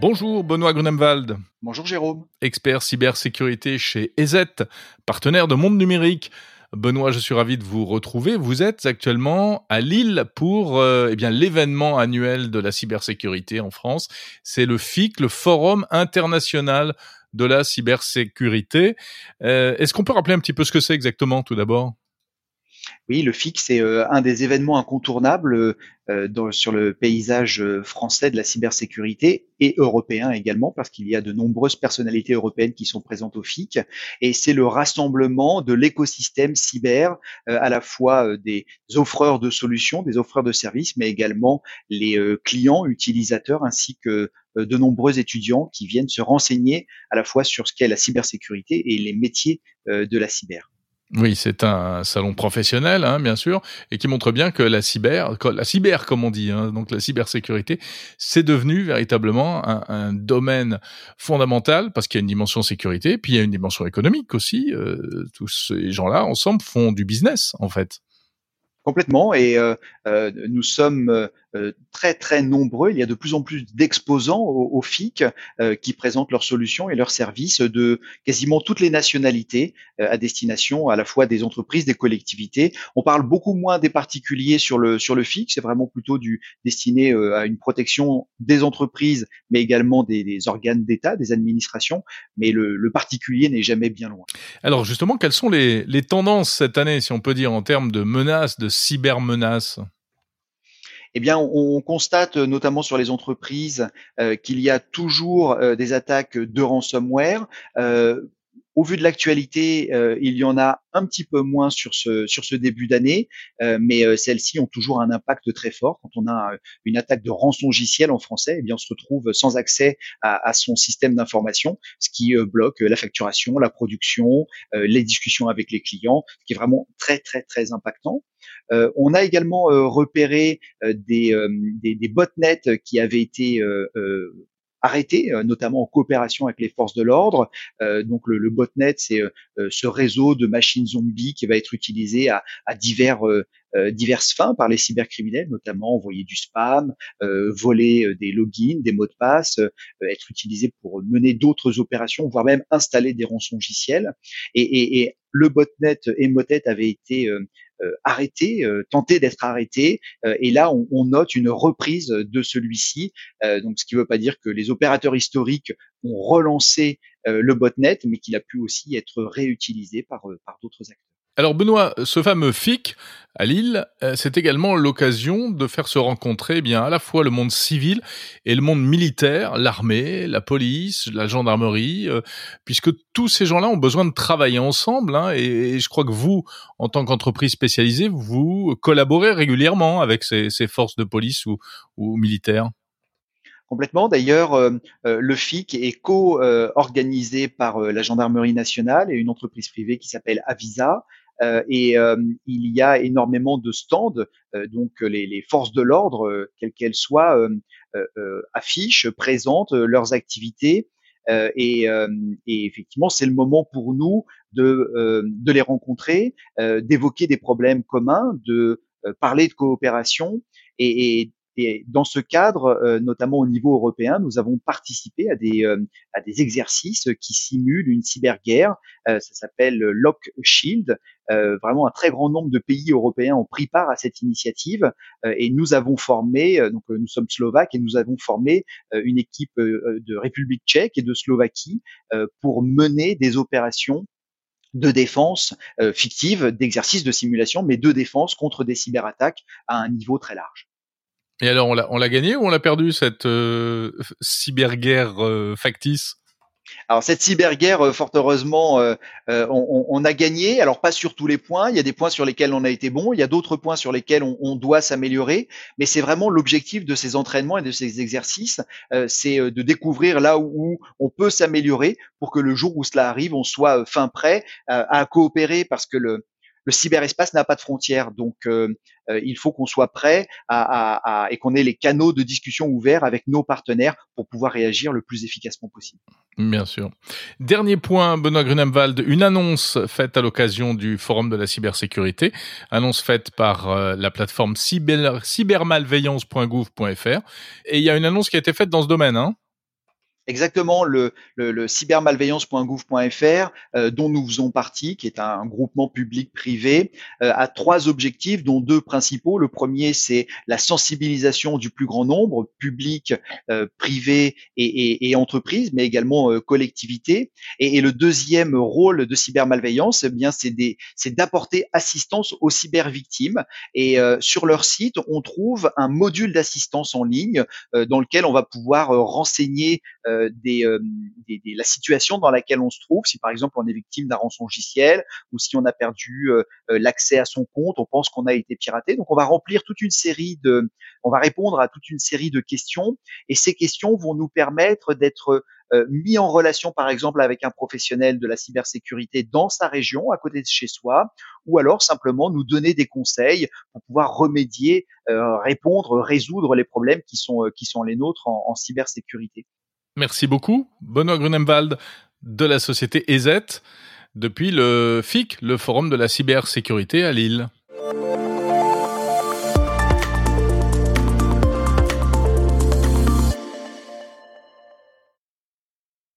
Bonjour Benoît Grunemwald. Bonjour Jérôme. Expert cybersécurité chez EZ, partenaire de Monde Numérique. Benoît, je suis ravi de vous retrouver. Vous êtes actuellement à Lille pour euh, eh bien l'événement annuel de la cybersécurité en France. C'est le FIC, le Forum international de la cybersécurité. Euh, est-ce qu'on peut rappeler un petit peu ce que c'est exactement tout d'abord? Oui, le FIC, c'est euh, un des événements incontournables euh, dans, sur le paysage euh, français de la cybersécurité et européen également, parce qu'il y a de nombreuses personnalités européennes qui sont présentes au FIC. Et c'est le rassemblement de l'écosystème cyber, à la fois des offreurs de solutions, des offreurs de services, mais également les clients, utilisateurs, ainsi que de nombreux étudiants qui viennent se renseigner à la fois sur ce qu'est la cybersécurité et les métiers de la cyber. Oui, c'est un salon professionnel, hein, bien sûr, et qui montre bien que la cyber, la cyber comme on dit, hein, donc la cybersécurité, c'est devenu véritablement un, domaine fondamental parce qu'il y a une dimension sécurité, puis il y a une dimension économique aussi. Euh, tous ces gens-là ensemble font du business en fait. Complètement, et euh, euh, nous sommes euh, très très nombreux. Il y a de plus en plus d'exposants au, FIC euh, qui présentent leurs solutions et leurs services de quasiment toutes les nationalités euh, à destination à la fois des entreprises, des collectivités. On parle beaucoup moins des particuliers sur le sur le FIC. C'est vraiment plutôt du destiné à une protection des entreprises, mais également des, des organes d'État, des administrations. Mais le, le particulier n'est jamais bien loin. Alors justement, quelles sont les, les tendances cette année, si on peut dire, en termes de menaces, de cybermenaces? Eh bien, on, constate euh, notamment sur les entreprises euh, qu'il y a toujours euh, des attaques de ransomware. Au vu de l'actualité, il y en a un petit peu moins sur ce sur ce début d'année, mais celles-ci ont toujours un impact très fort. Quand on a une attaque de rançongiciel en français, eh bien on se retrouve sans accès à, à son système d'information, ce qui bloque la facturation, la production, les discussions avec les clients, ce qui est vraiment très très très impactant. Euh, on a également euh, repéré euh, des, des, des, botnets qui avaient été arrêtés, notamment en coopération avec les forces de l'ordre. donc le, botnet, c'est ce réseau de machines zombies qui va être utilisé à, à divers diverses fins par les cybercriminels, notamment envoyer du spam, voler des logins, des mots de passe, être utilisé pour mener d'autres opérations, voire même installer des rançongiciels. Et, et, et le botnet Emotet avait été euh, arrêté, euh, tenté d'être arrêté, euh, et là on, note une reprise de celui-ci. donc ce qui ne veut pas dire que les opérateurs historiques ont relancé le botnet, mais qu'il a pu aussi être réutilisé par d'autres acteurs. Alors Benoît, ce fameux FIC à Lille, euh, c'est également l'occasion de faire se rencontrer eh bien à la fois le monde civil et le monde militaire, l'armée, la police, la gendarmerie, euh, puisque tous ces gens-là ont besoin de travailler ensemble. Hein, et, je crois que vous, en tant qu'entreprise spécialisée, vous collaborez régulièrement avec ces, forces de police ou, militaires. Complètement. D'ailleurs, euh, le FIC est co-organisé par la gendarmerie nationale et une entreprise privée qui s'appelle Avisa, et euh, il y a énormément de stands, euh, donc les, les, forces de l'ordre, quelles qu'elles soient, affichent, présentent leurs activités. Et, et, effectivement, c'est le moment pour nous de, de les rencontrer, d'évoquer des problèmes communs, de parler de coopération et, et et dans ce cadre, euh, notamment au niveau européen, nous avons participé à des, euh, exercices qui simulent une cyberguerre. Euh, ça s'appelle Lock Shield. vraiment, un très grand nombre de pays européens ont pris part à cette initiative et nous avons formé, donc nous sommes slovaques et nous avons formé une équipe de République tchèque et de Slovaquie pour mener des opérations de défense fictive, d'exercices de simulation, mais de défense contre des cyberattaques à un niveau très large. Et alors, on l'a gagné ou on l'a perdu, cette euh, cyberguerre euh, factice? Alors cette cyberguerre, euh, fort heureusement, euh, on, on, a gagné. Alors pas sur tous les points. Il y a des points sur lesquels on a été bon. Il y a d'autres points sur lesquels on, on doit s'améliorer. Mais c'est vraiment l'objectif de ces entraînements et de ces exercices, c'est de découvrir là où, on peut s'améliorer pour que le jour où cela arrive, on soit fin prêt à coopérer parce que le, le cyberespace n'a pas de frontières, donc il faut qu'on soit prêt et qu'on ait les canaux de discussion ouverts avec nos partenaires pour pouvoir réagir le plus efficacement possible. Bien sûr. Dernier point, Benoît Grunemwald, une annonce faite à l'occasion du Forum de la cybersécurité, annonce faite par euh, la plateforme cyber, cybermalveillance.gouv.fr. Et il y a une annonce qui a été faite dans ce domaine. Hein exactement le, le, cybermalveillance.gouv.fr euh, dont nous faisons partie, qui est un, groupement public-privé, euh, a trois objectifs, dont deux principaux. Le premier, c'est la sensibilisation du plus grand nombre, public, euh, privé et, et, entreprise, mais également euh, collectivité. Et, le deuxième rôle de cybermalveillance, eh bien, c'est d'apporter assistance aux cybervictimes. Et euh, sur leur site, on trouve un module d'assistance en ligne dans lequel on va pouvoir renseigner euh, euh, des, la situation dans laquelle on se trouve. Si par exemple on est victime d'un rançongiciel ou si on a perdu euh, l'accès à son compte, on pense qu'on a été piraté. Donc on va remplir toute une série de, on va répondre à toute une série de questions et ces questions vont nous permettre d'être mis en relation par exemple avec un professionnel de la cybersécurité dans sa région, à côté de chez soi, ou alors simplement nous donner des conseils pour pouvoir remédier, répondre, résoudre les problèmes qui sont qui sont les nôtres en, en cybersécurité. Merci beaucoup, Benoît Grunemwald de la société EZ, depuis le FIC, le Forum de la cybersécurité à Lille.